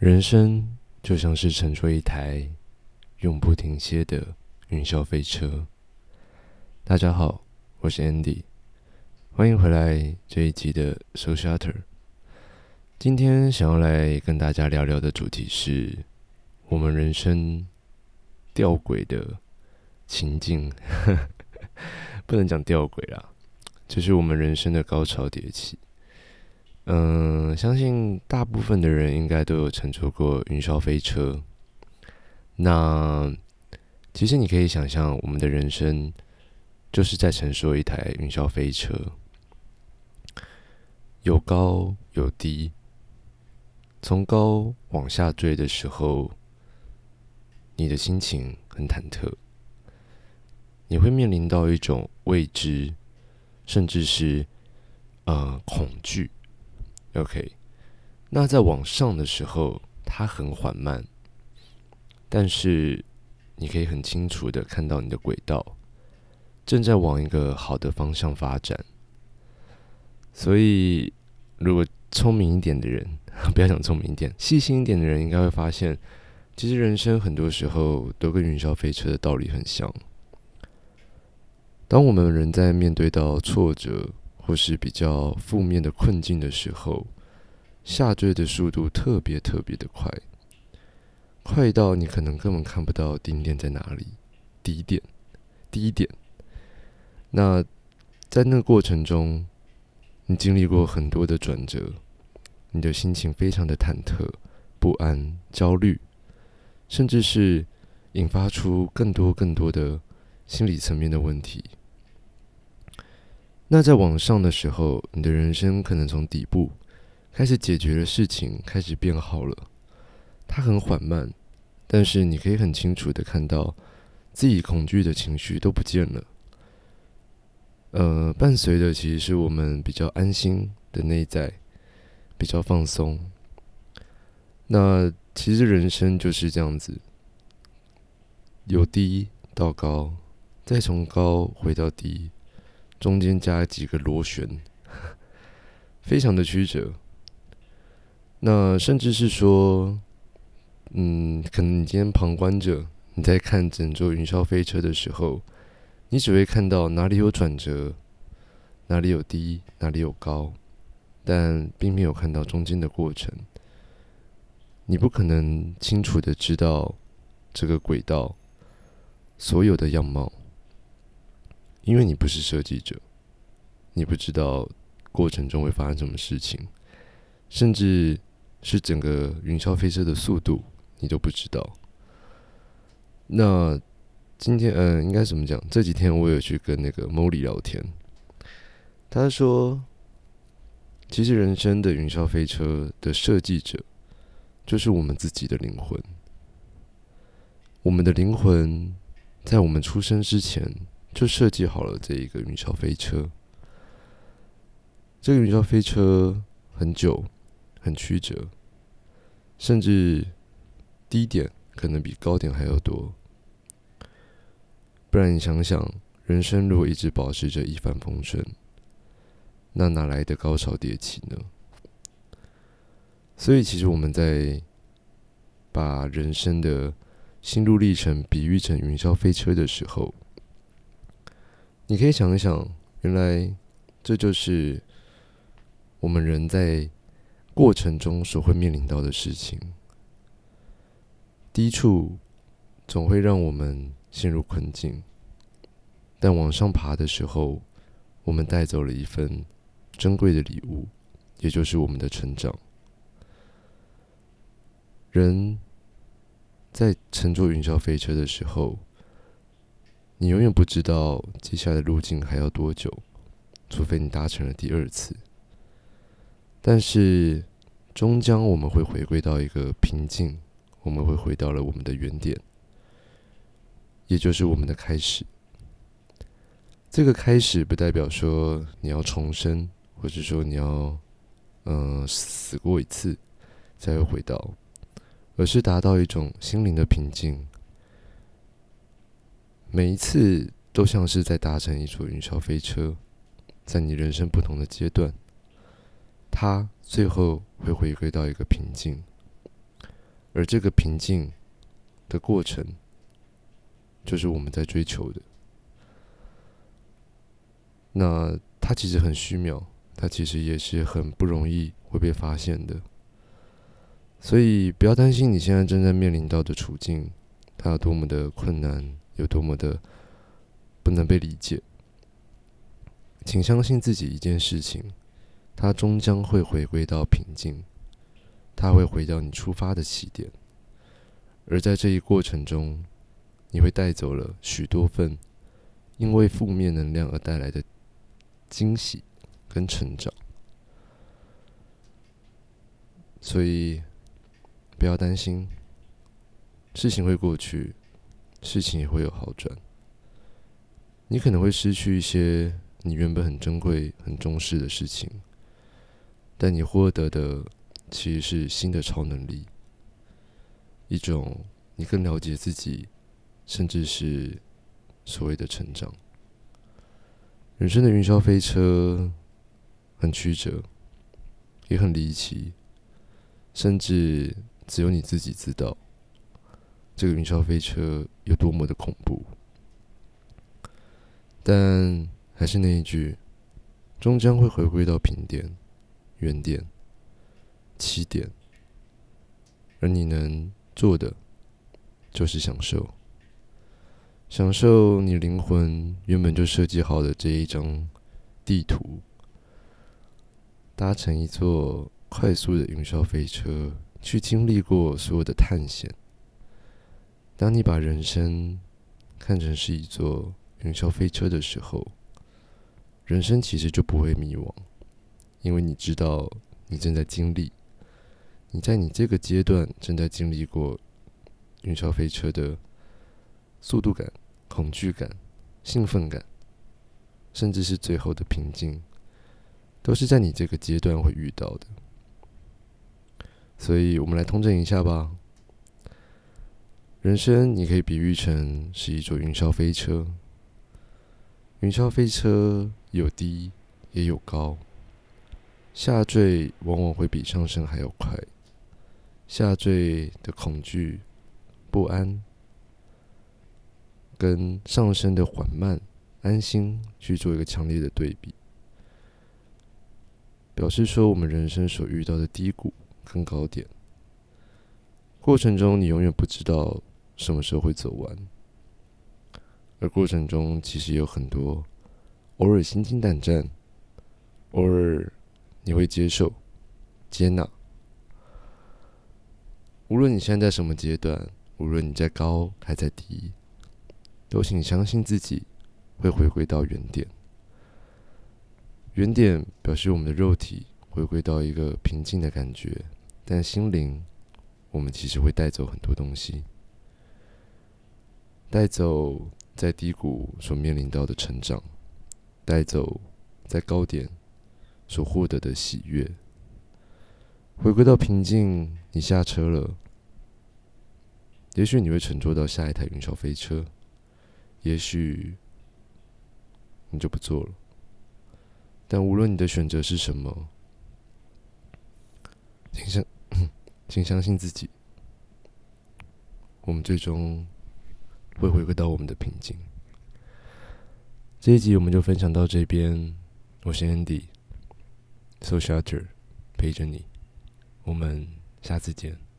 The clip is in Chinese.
人生就像是乘坐一台永不停歇的云霄飞车。大家好，我是 Andy，欢迎回来这一集的 So Shutter。今天想要来跟大家聊聊的主题是我们人生吊诡的情境，不能讲吊诡啦，就是我们人生的高潮迭起。嗯，相信大部分的人应该都有乘坐过云霄飞车。那其实你可以想象，我们的人生就是在乘坐一台云霄飞车，有高有低。从高往下坠的时候，你的心情很忐忑，你会面临到一种未知，甚至是呃恐惧。OK，那在往上的时候，它很缓慢，但是你可以很清楚的看到你的轨道正在往一个好的方向发展。所以，如果聪明一点的人，不要讲聪明一点，细心一点的人，应该会发现，其实人生很多时候都跟云霄飞车的道理很像。当我们人在面对到挫折，或是比较负面的困境的时候，下坠的速度特别特别的快，快到你可能根本看不到顶点在哪里，低点，低点。那在那个过程中，你经历过很多的转折，你的心情非常的忐忑、不安、焦虑，甚至是引发出更多更多的心理层面的问题。那在往上的时候，你的人生可能从底部开始解决的事情开始变好了。它很缓慢，但是你可以很清楚的看到自己恐惧的情绪都不见了。呃，伴随的其实是我们比较安心的内在，比较放松。那其实人生就是这样子，由低到高，再从高回到低。中间加几个螺旋，非常的曲折。那甚至是说，嗯，可能你今天旁观者，你在看整座云霄飞车的时候，你只会看到哪里有转折，哪里有低，哪里有高，但并没有看到中间的过程。你不可能清楚的知道这个轨道所有的样貌。因为你不是设计者，你不知道过程中会发生什么事情，甚至是整个云霄飞车的速度，你都不知道。那今天，嗯，应该怎么讲？这几天我有去跟那个 Molly 聊天，他说，其实人生的云霄飞车的设计者，就是我们自己的灵魂。我们的灵魂在我们出生之前。就设计好了这一个云霄飞车。这个云霄飞车很久，很曲折，甚至低点可能比高点还要多。不然你想想，人生如果一直保持着一帆风顺，那哪来的高潮迭起呢？所以，其实我们在把人生的心路历程比喻成云霄飞车的时候。你可以想一想，原来这就是我们人在过程中所会面临到的事情。低处总会让我们陷入困境，但往上爬的时候，我们带走了一份珍贵的礼物，也就是我们的成长。人在乘坐云霄飞车的时候。你永远不知道接下来的路径还要多久，除非你搭乘了第二次。但是，终将我们会回归到一个平静，我们会回到了我们的原点，也就是我们的开始。这个开始不代表说你要重生，或者说你要嗯死过一次才会回到，而是达到一种心灵的平静。每一次都像是在搭乘一座云霄飞车，在你人生不同的阶段，它最后会回归到一个平静。而这个平静的过程，就是我们在追求的。那它其实很虚渺，它其实也是很不容易会被发现的。所以不要担心你现在正在面临到的处境，它有多么的困难，有多么的不能被理解。请相信自己一件事情，它终将会回归到平静，它会回到你出发的起点。而在这一过程中，你会带走了许多份因为负面能量而带来的惊喜跟成长。所以不要担心，事情会过去，事情也会有好转。你可能会失去一些。你原本很珍贵、很重视的事情，但你获得的其实是新的超能力，一种你更了解自己，甚至是所谓的成长。人生的云霄飞车很曲折，也很离奇，甚至只有你自己知道，这个云霄飞车有多么的恐怖，但。还是那一句，终将会回归到平点、原点、起点，而你能做的，就是享受，享受你灵魂原本就设计好的这一张地图，搭乘一座快速的云霄飞车，去经历过所有的探险。当你把人生看成是一座云霄飞车的时候，人生其实就不会迷惘，因为你知道你正在经历，你在你这个阶段正在经历过云霄飞车的速度感、恐惧感、兴奋感，甚至是最后的平静，都是在你这个阶段会遇到的。所以，我们来通证一下吧。人生你可以比喻成是一座云霄飞车，云霄飞车。有低也有高，下坠往往会比上升还要快。下坠的恐惧、不安，跟上升的缓慢、安心去做一个强烈的对比，表示说我们人生所遇到的低谷跟高点，过程中你永远不知道什么时候会走完，而过程中其实有很多。偶尔心惊胆战，偶尔你会接受、接纳。无论你现在什么阶段，无论你在高还在低，都请相信自己会回归到原点。原点表示我们的肉体回归到一个平静的感觉，但心灵，我们其实会带走很多东西，带走在低谷所面临到的成长。带走在高点所获得的喜悦，回归到平静。你下车了，也许你会乘坐到下一台云霄飞车，也许你就不做了。但无论你的选择是什么，请相，请相信自己，我们最终会回归到我们的平静。这一集我们就分享到这边，我是 Andy，So Shelter 陪着你，我们下次见。